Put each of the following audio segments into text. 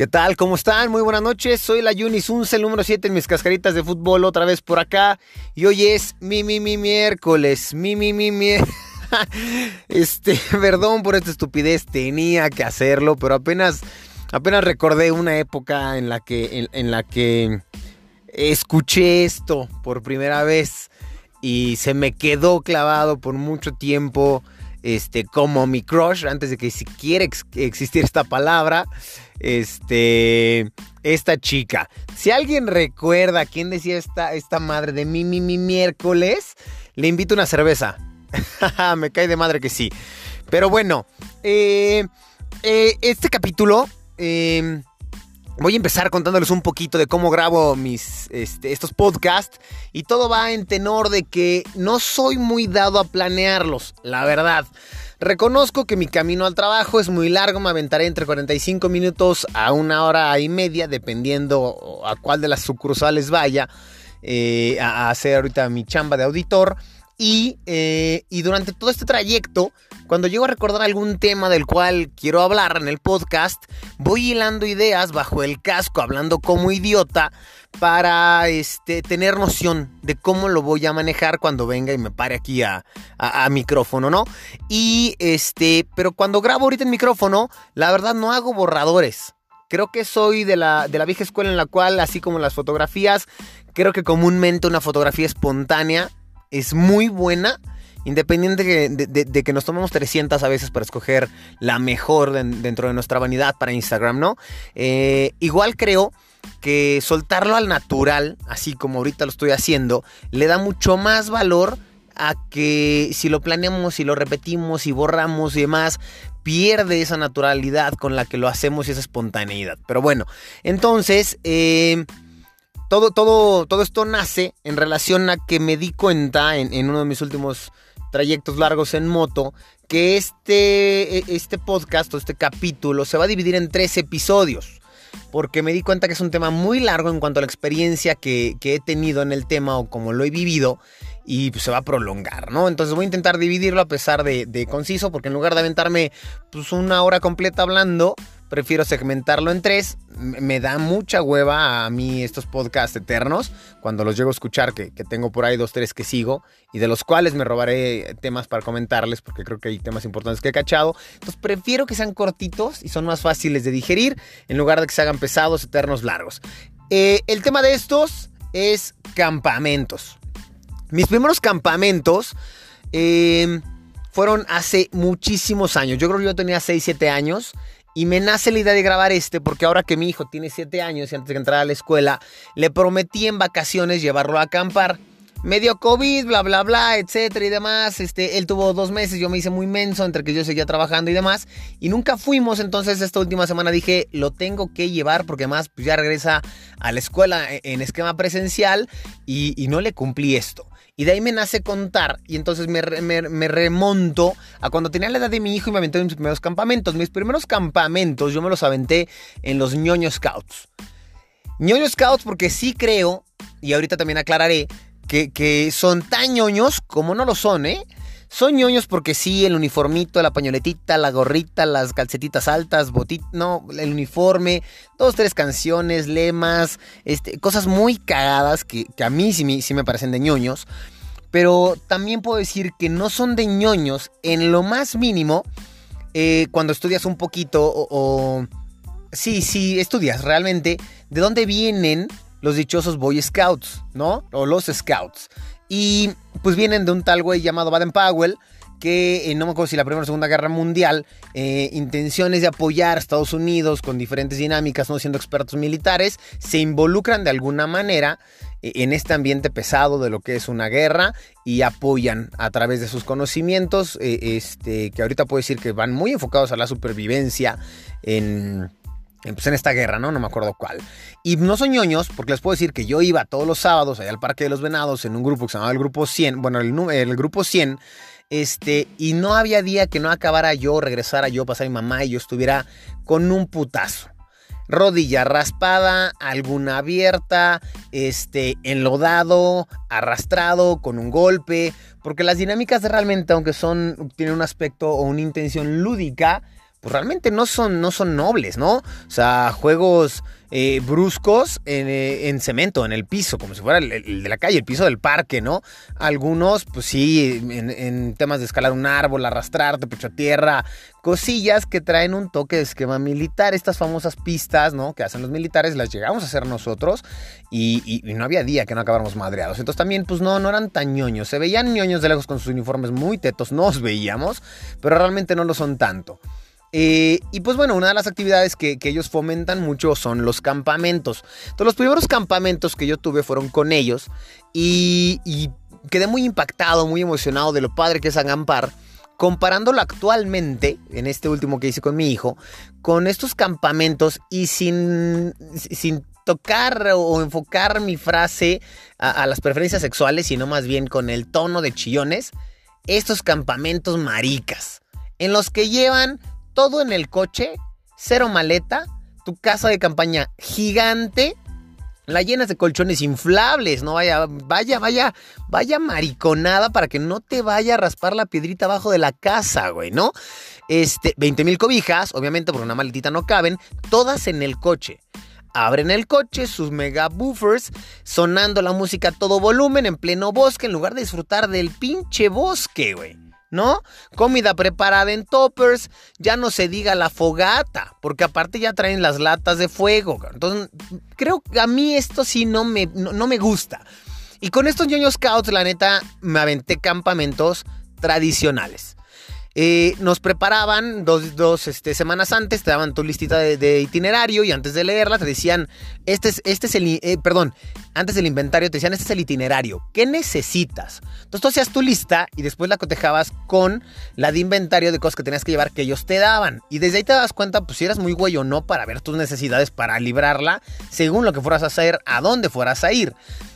¿Qué tal? ¿Cómo están? Muy buenas noches. Soy la Yunis el número 7 en mis cascaritas de fútbol, otra vez por acá. Y hoy es mi, mi, mi miércoles. Mi, mi, mi, miércoles. Este, perdón por esta estupidez, tenía que hacerlo, pero apenas, apenas recordé una época en la que, en la que escuché esto por primera vez y se me quedó clavado por mucho tiempo este, como mi crush, antes de que siquiera existiera esta palabra, este, esta chica. Si alguien recuerda quién decía esta, esta madre de mi, mi, mi miércoles, le invito una cerveza. me cae de madre que sí. Pero bueno, eh, eh, este capítulo... Eh, Voy a empezar contándoles un poquito de cómo grabo mis, este, estos podcasts y todo va en tenor de que no soy muy dado a planearlos, la verdad. Reconozco que mi camino al trabajo es muy largo, me aventaré entre 45 minutos a una hora y media, dependiendo a cuál de las sucursales vaya eh, a hacer ahorita mi chamba de auditor. Y, eh, y, durante todo este trayecto, cuando llego a recordar algún tema del cual quiero hablar en el podcast, voy hilando ideas bajo el casco, hablando como idiota, para este, tener noción de cómo lo voy a manejar cuando venga y me pare aquí a, micrófono, ¿no? Y este, pero cuando grabo ahorita en micrófono, la verdad no hago borradores. Creo que soy de la, de la vieja escuela en la cual, así como las fotografías, creo que comúnmente una fotografía espontánea es muy buena. Independiente de, que nos tomemos 300 a veces para escoger la mejor dentro de nuestra vanidad para Instagram, ¿no? Eh, igual creo que soltarlo al natural, así como ahorita lo estoy haciendo, le da mucho más valor a que si lo planeamos, y lo repetimos y borramos y demás, pierde esa naturalidad con la que lo hacemos y esa espontaneidad. Pero bueno, entonces... Eh, todo, todo, todo esto nace en relación a que me di cuenta en, uno de mis últimos trayectos largos en moto que este, e, este podcast o este capítulo se va a dividir en tres episodios. Porque me di cuenta que es un tema muy largo en cuanto a la experiencia que, he tenido en el tema o como lo he vivido y pues, se va a prolongar, ¿no? Entonces voy a intentar dividirlo a pesar de, de conciso, porque en lugar de aventarme pues, una hora completa hablando, prefiero segmentarlo en tres. Me da mucha hueva a mí estos podcasts eternos, cuando los llego a escuchar, que, tengo por ahí dos, tres que sigo, y de los cuales me robaré temas para comentarles, porque creo que hay temas importantes que he cachado. Entonces prefiero que sean cortitos y son más fáciles de digerir, en lugar de que se hagan pesados, eternos, largos. Eh, el tema de estos es campamentos. Mis primeros campamentos... Eh, fueron hace muchísimos años. Yo creo que yo tenía 6, 7 años y me nace la idea de grabar este porque ahora que mi hijo tiene 7 años y antes de entrar a la escuela, le prometí en vacaciones llevarlo a acampar. Medio COVID, bla, bla, bla, etcétera y demás. Este, él tuvo dos meses, yo me hice muy menso entre que yo seguía trabajando y demás. Y nunca fuimos, entonces esta última semana dije, lo tengo que llevar porque además pues, ya regresa a la escuela e, en esquema presencial y, y no le cumplí esto. Y de ahí me nace contar y entonces me, remonto a cuando tenía la edad de mi hijo y me aventé en mis primeros campamentos. Mis primeros campamentos yo me los aventé en los ñoño scouts. ñoño scouts porque sí creo, y ahorita también aclararé, que, que son tan ñoños como no lo son, ¿eh? Son ñoños porque sí, el uniformito, la pañoletita, la gorrita, las calcetitas altas, botit, no, el uniforme, dos, tres canciones, lemas, este, cosas muy cagadas que, a mí sí, me parecen de ñoños. Pero también puedo decir que no son de ñoños en lo más mínimo eh, cuando estudias un poquito o, o... Sí, sí, estudias realmente de dónde vienen los dichosos Boy Scouts, ¿no? O los Scouts. Y pues vienen de un tal güey llamado Baden Powell, que eh, no me acuerdo si la Primera o Segunda Guerra Mundial, eh, intenciones de apoyar a Estados Unidos con diferentes dinámicas, no siendo expertos militares, se involucran de alguna manera eh, en este ambiente pesado de lo que es una guerra y apoyan a través de sus conocimientos, este, que ahorita puedo decir que van muy enfocados a la supervivencia en en esta guerra, ¿no? No me acuerdo cuál. Y no son ñoños, porque les puedo decir que yo iba todos los sábados allá al Parque de los Venados en un grupo que se llamaba el Grupo 100, bueno, el, el Grupo 100, este, y no había día que no acabara yo, regresara yo, pasara mi mamá y yo estuviera con un putazo. Rodilla raspada, alguna abierta, este, enlodado, arrastrado, con un golpe, porque las dinámicas realmente, aunque son, tienen un aspecto o una intención lúdica, pues realmente no son, no son nobles, ¿no? O sea, juegos eh, bruscos eh, en, cemento, en el piso, como si fuera el, de la calle, el piso del parque, ¿no? Algunos, pues sí, en, temas de escalar un árbol, arrastrarte, pecho a tierra, cosillas que traen un toque de esquema militar. Estas famosas pistas, ¿no? Que hacen los militares, las llegamos a hacer nosotros y, no había día que no acabáramos madreados. Entonces también, pues no, no eran tan ñoños. Se veían ñoños de lejos con sus uniformes muy tetos, nos veíamos, pero realmente no lo son tanto. Eh, y pues bueno, una de las actividades que, ellos fomentan mucho son los campamentos. Entonces los primeros campamentos que yo tuve fueron con ellos y, quedé muy impactado, muy emocionado de lo padre que es acampar. Comparándolo actualmente, en este último que hice con mi hijo, con estos campamentos y sin, sin tocar o enfocar mi frase a las preferencias sexuales, sino más bien con el tono de chillones, estos campamentos maricas, en los que llevan todo en el coche, cero maleta, tu casa de campaña gigante, la llenas de colchones inflables, no vaya, vaya, vaya, vaya mariconada para que no te vaya a raspar la piedrita abajo de la casa, güey, ¿no? Este, 20 mil cobijas, obviamente por una maletita no caben, todas en el coche. Abren el coche, sus mega buffers, sonando la música a todo volumen en pleno bosque, en lugar de disfrutar del pinche bosque, güey. ¿No? Comida preparada en toppers, ya no se diga la fogata, porque aparte ya traen las latas de fuego. Entonces, creo que a mí esto sí no me, no, me gusta. Y con estos ñoños scouts, la neta, me aventé campamentos tradicionales. Eh, nos preparaban dos, este, semanas antes, te daban tu listita de, itinerario y antes de leerla te decían, este es, este es el, eh, perdón, antes del inventario te decían, este es el itinerario, ¿qué necesitas? Entonces tú hacías tu lista y después la cotejabas con la de inventario de cosas que tenías que llevar que ellos te daban. Y desde ahí te das cuenta, pues si eras muy güey o no para ver tus necesidades para librarla, según lo que fueras a hacer, a dónde fueras a ir.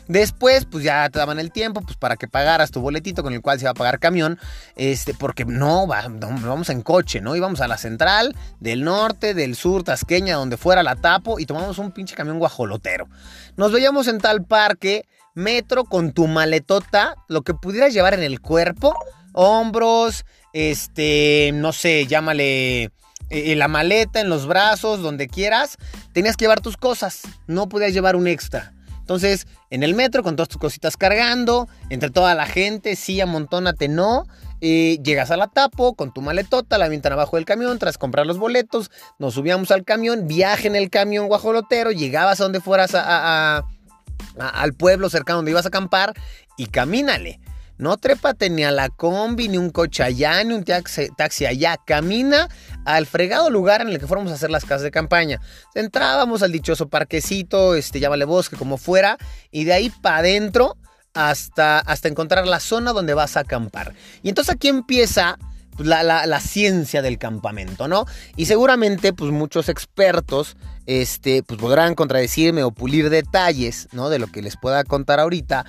Después, pues ya te daban el tiempo, pues para que pagaras tu boletito con el cual se iba a pagar camión, este, porque no, vamos en coche, ¿no? Íbamos a la central, del norte, del sur, Tasqueña, donde fuera la tapo, y tomamos un pinche camión guajolotero. Nos veíamos en tal parque, metro, con tu maletota, lo que pudieras llevar en el cuerpo, hombros, este, no sé, llámale eh, la maleta, en los brazos, donde quieras, tenías que llevar tus cosas, no podías llevar un extra. Entonces, en el metro, con todas tus cositas cargando, entre toda la gente, sí, amontónate, no. Eh, llegas a la tapo con tu maletota, la avientan abajo del camión, tras comprar los boletos, nos subíamos al camión, viaje en el camión guajolotero, llegabas a donde fueras al pueblo cercano donde ibas a acampar y camínale. No trépate ni a la combi, ni un coche allá, ni un taxi, allá. Camina al fregado lugar en el que fuéramos a hacer las casas de campaña. Entrábamos al dichoso parquecito, este, llámale bosque, como fuera, y de ahí para adentro hasta, hasta encontrar la zona donde vas a acampar. Y entonces aquí empieza pues, la, la, ciencia del campamento, ¿no? Y seguramente, pues muchos expertos, este, pues podrán contradecirme o pulir detalles, ¿no? De lo que les pueda contar ahorita.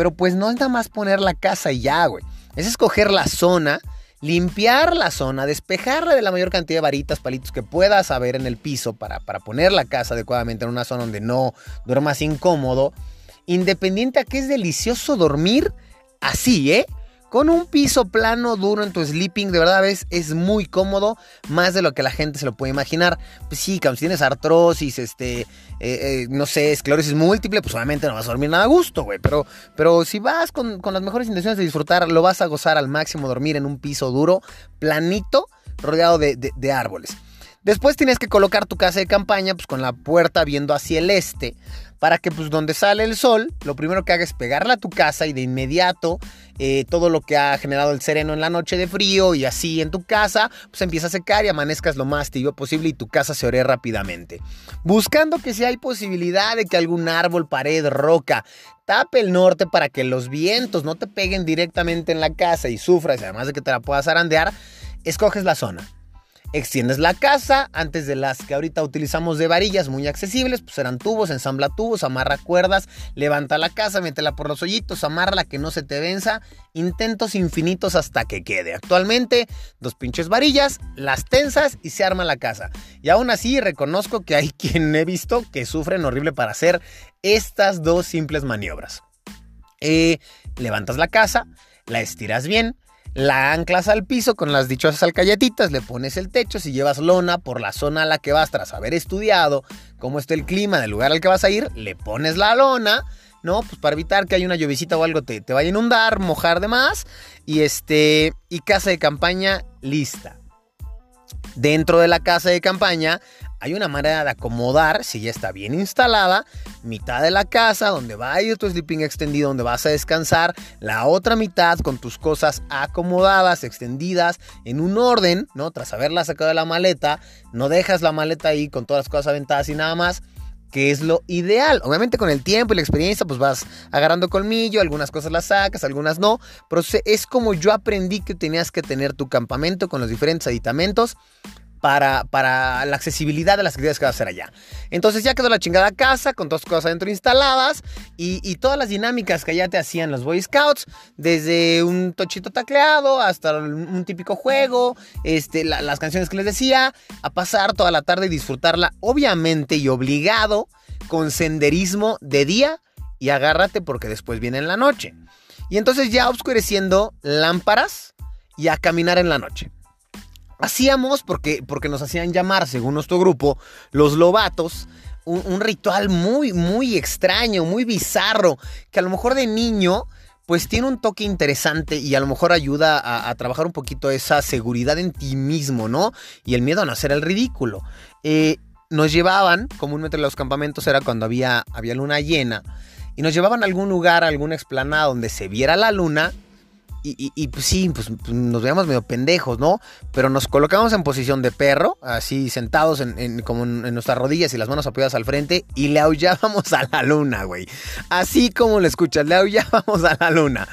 Pero pues no es nada más poner la casa y ya, güey. Es escoger la zona, limpiar la zona, despejarla de la mayor cantidad de varitas, palitos que puedas haber en el piso para, para poner la casa adecuadamente en una zona donde no duermas incómodo. Independiente a que es delicioso dormir así, ¿eh? Con un piso plano duro en tu sleeping, de verdad es, es muy cómodo, más de lo que la gente se lo puede imaginar. Pues sí, si tienes artrosis, este, eh, eh, no sé, esclerosis múltiple, pues obviamente no vas a dormir nada a gusto, güey. Pero, pero si vas con, las mejores intenciones de disfrutar, lo vas a gozar al máximo dormir en un piso duro, planito, rodeado de, de árboles. Después tienes que colocar tu casa de campaña pues con la puerta viendo hacia el este para que pues donde sale el sol, lo primero que hagas es pegarla a tu casa y de inmediato eh, todo lo que ha generado el sereno en la noche de frío y así en tu casa, pues empieza a secar y amanezcas lo más tibio posible y tu casa se ore rápidamente. Buscando que si hay posibilidad de que algún árbol, pared, roca tape el norte para que los vientos no te peguen directamente en la casa y sufras, además de que te la puedas arandear, escoges la zona Extiendes la casa, antes de las que ahorita utilizamos de varillas muy accesibles, pues eran tubos, ensambla tubos, amarra cuerdas, levanta la casa, métela por los hoyitos, amarra que no se te venza, intentos infinitos hasta que quede. Actualmente, dos pinches varillas, las tensas y se arma la casa. Y aún así reconozco que hay quien he visto que sufren horrible para hacer estas dos simples maniobras. Eh, levantas la casa, la estiras bien, la anclas al piso con las dichosas alcayetitas, le pones el techo, si llevas lona por la zona a la que vas tras haber estudiado cómo está el clima del lugar al que vas a ir, le pones la lona, ¿no? Pues para evitar que haya una llovicita o algo te, te vaya a inundar, mojar de más, y este, y casa de campaña lista. Dentro de la casa de campaña hay una manera de acomodar, si ya está bien instalada, mitad de la casa donde va a ir tu sleeping extendido, donde vas a descansar, la otra mitad con tus cosas acomodadas, extendidas, en un orden, ¿no? Tras haberla sacado de la maleta, no dejas la maleta ahí con todas las cosas aventadas y nada más que es lo ideal. Obviamente con el tiempo y la experiencia pues vas agarrando colmillo, algunas cosas las sacas, algunas no, pero es como yo aprendí que tenías que tener tu campamento con los diferentes aditamentos para, para la accesibilidad de las actividades que vas a hacer allá. Entonces ya quedó la chingada casa con todas las cosas adentro instaladas y, todas las dinámicas que allá te hacían los Boy Scouts, desde un tochito tacleado hasta un típico juego, este, las canciones que les decía, a pasar toda la tarde y disfrutarla, obviamente y obligado, con senderismo de día y agárrate porque después viene en la noche. Y entonces ya oscureciendo lámparas y a caminar en la noche. Hacíamos, porque, porque nos hacían llamar, según nuestro grupo, los lobatos, un, ritual muy, muy extraño, muy bizarro, que a lo mejor de niño pues tiene un toque interesante y a lo mejor ayuda a, trabajar un poquito esa seguridad en ti mismo, ¿no? Y el miedo a no hacer el ridículo. Eh, nos llevaban, comúnmente en los campamentos era cuando había, había luna llena, y nos llevaban a algún lugar, a alguna explanada donde se viera la luna y, pues sí, pues, pues, nos veíamos medio pendejos, ¿no? Pero nos colocamos en posición de perro, así sentados en, como en, nuestras rodillas y las manos apoyadas al frente y le aullábamos a la luna, güey. Así como le escuchas, le aullábamos a la luna.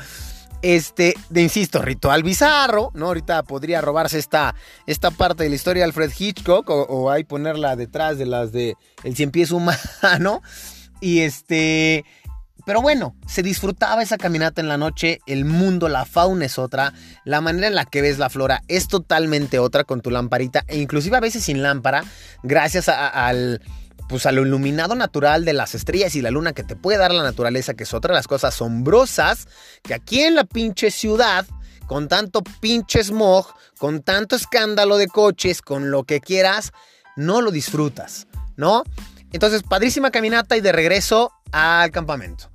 Este, de insisto, ritual bizarro, ¿no? Ahorita podría robarse esta, esta parte de la historia de Alfred Hitchcock o, o ahí ponerla detrás de las de El Cien Pies Humano. Y este, pero bueno, se disfrutaba esa caminata en la noche, el mundo, la fauna es otra, la manera en la que ves la flora es totalmente otra con tu lamparita e inclusive a veces sin lámpara, gracias al pues a iluminado natural de las estrellas y la luna que te puede dar la naturaleza, que es otra de las cosas asombrosas que aquí en la pinche ciudad, con tanto pinche smog, con tanto escándalo de coches, con lo que quieras, no lo disfrutas, ¿no? Entonces, padrísima caminata y de regreso al campamento.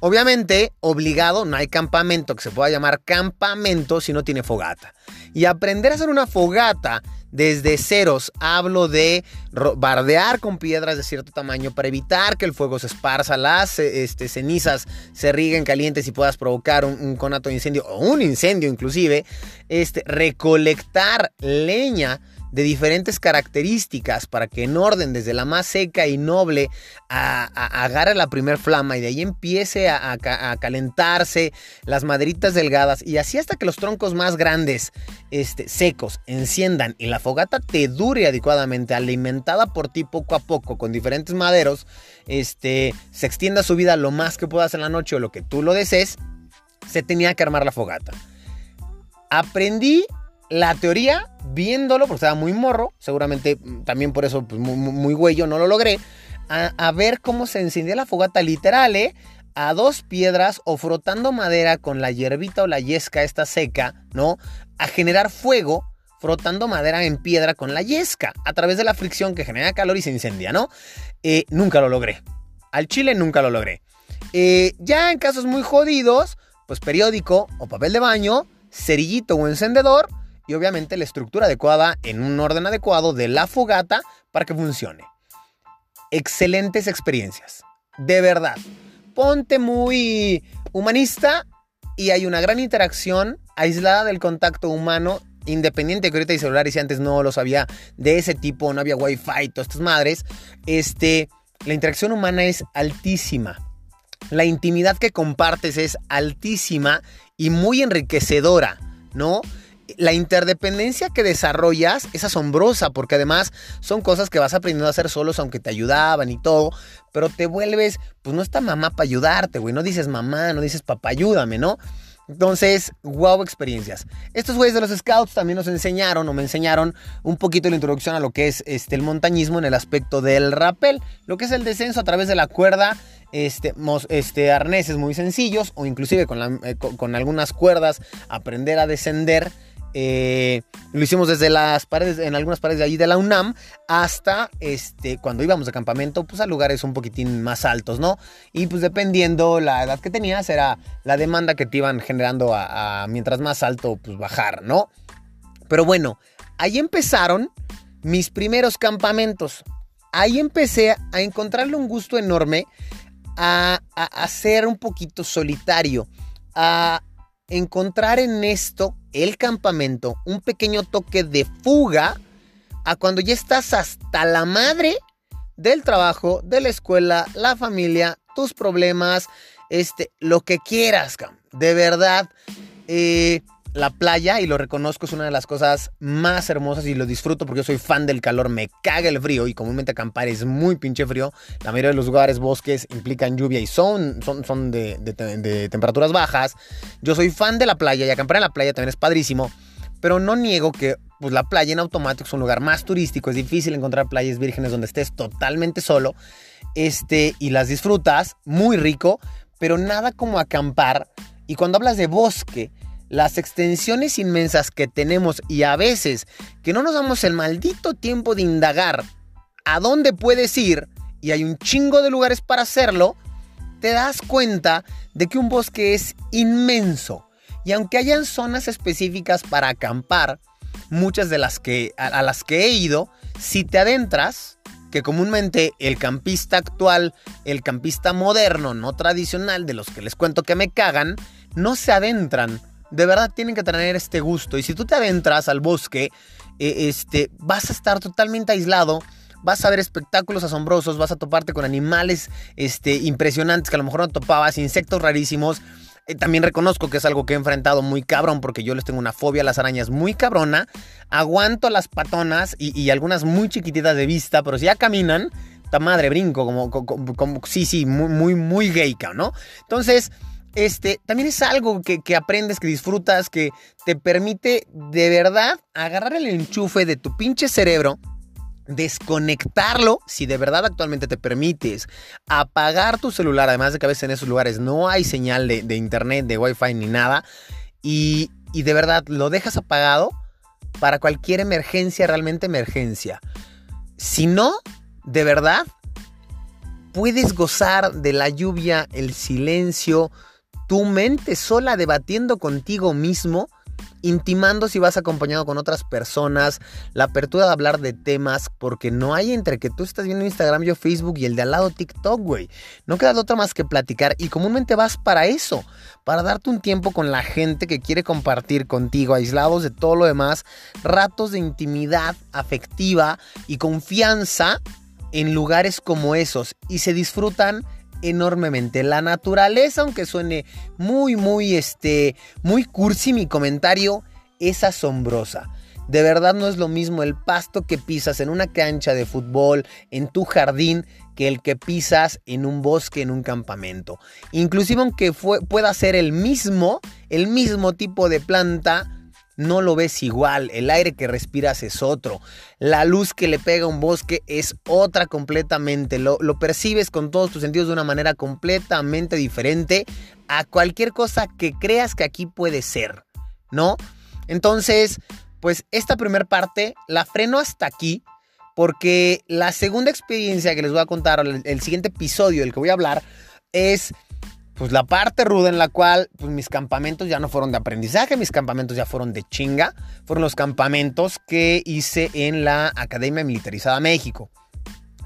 Obviamente, obligado, no hay campamento que se pueda llamar campamento si no tiene fogata. Y aprender a hacer una fogata desde ceros, hablo de bardear con piedras de cierto tamaño para evitar que el fuego se esparza, las este, cenizas se riguen calientes y puedas provocar un, conato de incendio o un incendio inclusive, este, recolectar leña de diferentes características para que en orden desde la más seca y noble agarre la primer flama y de ahí empiece a, calentarse las maderitas delgadas y así hasta que los troncos más grandes este, secos enciendan y la fogata te dure adecuadamente alimentada por ti poco a poco con diferentes maderos este, se extienda su vida lo más que puedas en la noche o lo que tú lo desees se tenía que armar la fogata. Aprendí la teoría, viéndolo, porque estaba muy morro, seguramente también por eso pues, muy, muy no lo logré, a, ver cómo se encendía la fogata literal, ¿eh? A dos piedras o frotando madera con la hierbita o la yesca esta seca, ¿no? A generar fuego frotando madera en piedra con la yesca, a través de la fricción que genera calor y se incendia, ¿no? Eh, nunca lo logré. Al chile nunca lo logré. Eh, ya en casos muy jodidos, pues periódico o papel de baño, cerillito o encendedor, y obviamente la estructura adecuada en un orden adecuado de la fogata para que funcione. Excelentes experiencias, de verdad. Ponte muy humanista y hay una gran interacción aislada del contacto humano independiente que ahorita hay celulares y antes no lo sabía de ese tipo, no había wifi, todas estas madres, este, la interacción humana es altísima. La intimidad que compartes es altísima y muy enriquecedora, ¿no? La interdependencia que desarrollas es asombrosa porque además son cosas que vas aprendiendo a hacer solos aunque te ayudaban y todo, pero te vuelves, pues no está mamá para ayudarte, güey, no dices mamá, no dices papá, ayúdame, ¿no? Entonces, wow experiencias. Estos güeyes de los scouts también nos enseñaron o me enseñaron un poquito la introducción a lo que es este, el montañismo en el aspecto del rappel, lo que es el descenso a través de la cuerda, este, este arneses muy sencillos o inclusive con, eh, con algunas cuerdas aprender a descender eh, lo hicimos desde las paredes, en algunas paredes de allí de la UNAM, hasta este, cuando íbamos de campamento, pues a lugares un poquitín más altos, ¿no? Y pues dependiendo la edad que tenías, era la demanda que te iban generando a, mientras más alto, pues bajar, ¿no? Pero bueno, ahí empezaron mis primeros campamentos. Ahí empecé a encontrarle un gusto enorme a, a, a ser un poquito solitario, a encontrar en esto, el campamento, un pequeño toque de fuga a cuando ya estás hasta la madre del trabajo, de la escuela, la familia, tus problemas, este, lo que quieras, de verdad. Eh, la playa, y lo reconozco, es una de las cosas más hermosas y lo disfruto porque yo soy fan del calor, me caga el frío y comúnmente acampar es muy pinche frío. La mayoría de los lugares, bosques, implican lluvia y son, son, son de, temperaturas bajas. Yo soy fan de la playa y acampar en la playa también es padrísimo, pero no niego que pues, la playa en automático es un lugar más turístico, es difícil encontrar playas vírgenes donde estés totalmente solo este, y las disfrutas, muy rico, pero nada como acampar. Y cuando hablas de bosque, las extensiones inmensas que tenemos y a veces que no nos damos el maldito tiempo de indagar a dónde puedes ir y hay un chingo de lugares para hacerlo, te das cuenta de que un bosque es inmenso. Y aunque hayan zonas específicas para acampar, muchas de las que a, las que he ido, si te adentras, que comúnmente el campista actual, el campista moderno, no tradicional, de los que les cuento que me cagan, no se adentran de verdad tienen que tener este gusto. Y si tú te adentras al bosque, eh, este, vas a estar totalmente aislado. Vas a ver espectáculos asombrosos, vas a toparte con animales este, impresionantes que a lo mejor no topabas, insectos rarísimos. Eh, también reconozco que es algo que he enfrentado muy cabrón porque yo les tengo una fobia a las arañas muy cabrona. Aguanto las patonas y, algunas muy chiquititas de vista, pero si ya caminan, ta madre brinco, como, como, sí, sí, muy, muy, muy ¿no? Entonces, este, también es algo que, que, aprendes, que disfrutas, que te permite de verdad agarrar el enchufe de tu pinche cerebro, desconectarlo, si de verdad actualmente te permites, apagar tu celular, además de que a veces en esos lugares no hay señal de, de internet, de wifi ni nada, y, y de verdad lo dejas apagado para cualquier emergencia, realmente emergencia. Si no, de verdad, puedes gozar de la lluvia, el silencio, tu mente sola debatiendo contigo mismo, intimando si vas acompañado con otras personas, la apertura de hablar de temas, porque no hay entre que tú estás viendo Instagram, yo Facebook y el de al lado TikTok, güey. No queda otra más que platicar y comúnmente vas para eso, para darte un tiempo con la gente que quiere compartir contigo, aislados de todo lo demás, ratos de intimidad afectiva y confianza en lugares como esos y se disfrutan enormemente. La naturaleza, aunque suene muy, muy, este, muy cursi mi comentario, es asombrosa. De verdad no es lo mismo el pasto que pisas en una cancha de fútbol, en tu jardín, que el que pisas en un bosque, en un campamento. Inclusive aunque pueda ser el mismo, el mismo tipo de planta, no lo ves igual, el aire que respiras es otro, la luz que le pega a un bosque es otra completamente, lo, lo, percibes con todos tus sentidos de una manera completamente diferente a cualquier cosa que creas que aquí puede ser, ¿no? Entonces, pues esta primera parte la freno hasta aquí porque la segunda experiencia que les voy a contar, el, el siguiente episodio del que voy a hablar, es pues la parte ruda en la cual pues, mis campamentos ya no fueron de aprendizaje, mis campamentos ya fueron de chinga, fueron los campamentos que hice en la Academia Militarizada México.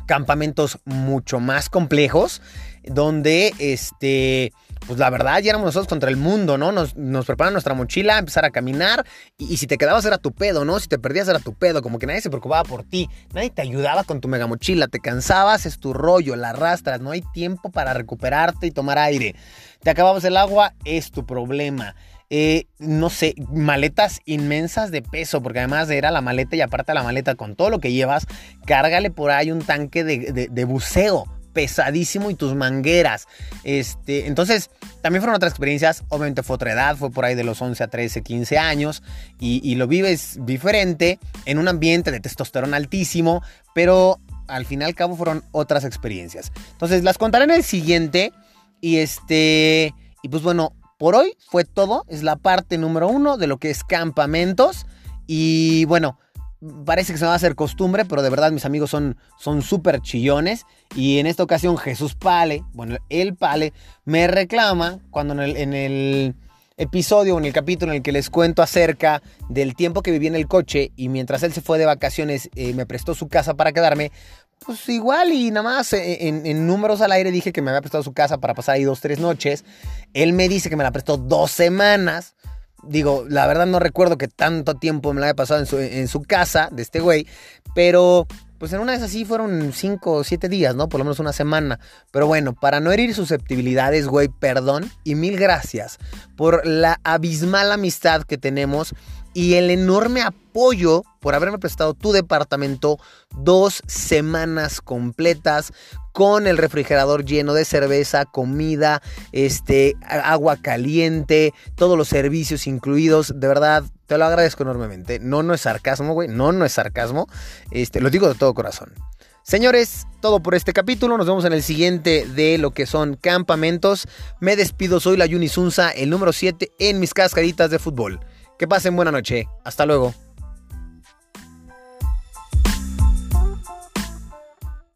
Campamentos mucho más complejos, donde este pues la verdad ya éramos nosotros contra el mundo, ¿no? Nos, nos preparan nuestra mochila, empezar a caminar y, si te quedabas era tu pedo, ¿no? Si te perdías era tu pedo, como que nadie se preocupaba por ti, nadie te ayudaba con tu mega mochila, te cansabas, es tu rollo, la arrastras, no hay tiempo para recuperarte y tomar aire. Te acababas el agua, es tu problema. Eh, no sé, maletas inmensas de peso, porque además era la maleta y aparte la maleta con todo lo que llevas, cárgale por ahí un tanque de, de buceo pesadísimo y tus mangueras. Este, entonces, también fueron otras experiencias. Obviamente fue otra edad, fue por ahí de los 11 a 13, 15 años. Y, y lo vives diferente en un ambiente de testosterona altísimo, pero al fin y al cabo fueron otras experiencias. Entonces, las contaré en el siguiente. Y este. Y pues bueno, por hoy fue todo. Es la parte número uno de lo que es campamentos. Y bueno, parece que se va a hacer costumbre, pero de verdad mis amigos son súper chillones. Y en esta ocasión Jesús Pale, bueno, el Pale, me reclama cuando en el, en el episodio o en el capítulo en el que les cuento acerca del tiempo que viví en el coche y mientras él se fue de vacaciones eh, me prestó su casa para quedarme, pues igual y nada más eh, en, en, números al aire dije que me había prestado su casa para pasar ahí dos, tres noches. Él me dice que me la prestó dos semanas. Digo, la verdad no recuerdo que tanto tiempo me la haya pasado en su, en su casa de este güey, pero pues en una vez así fueron cinco o siete días, ¿no? Por lo menos una semana. Pero bueno, para no herir susceptibilidades, güey, perdón y mil gracias por la abismal amistad que tenemos y el enorme apoyo por haberme prestado tu departamento dos semanas completas con el refrigerador lleno de cerveza, comida, este, agua caliente, todos los servicios incluidos. De verdad, te lo agradezco enormemente. No, no es sarcasmo, güey. No, no es sarcasmo. Este, lo digo de todo corazón. Señores, todo por este capítulo. Nos vemos en el siguiente de lo que son campamentos. Me despido, soy la Yunisunza, el número 7 en mis cascaditas de fútbol. Que pasen buena noche. Hasta luego.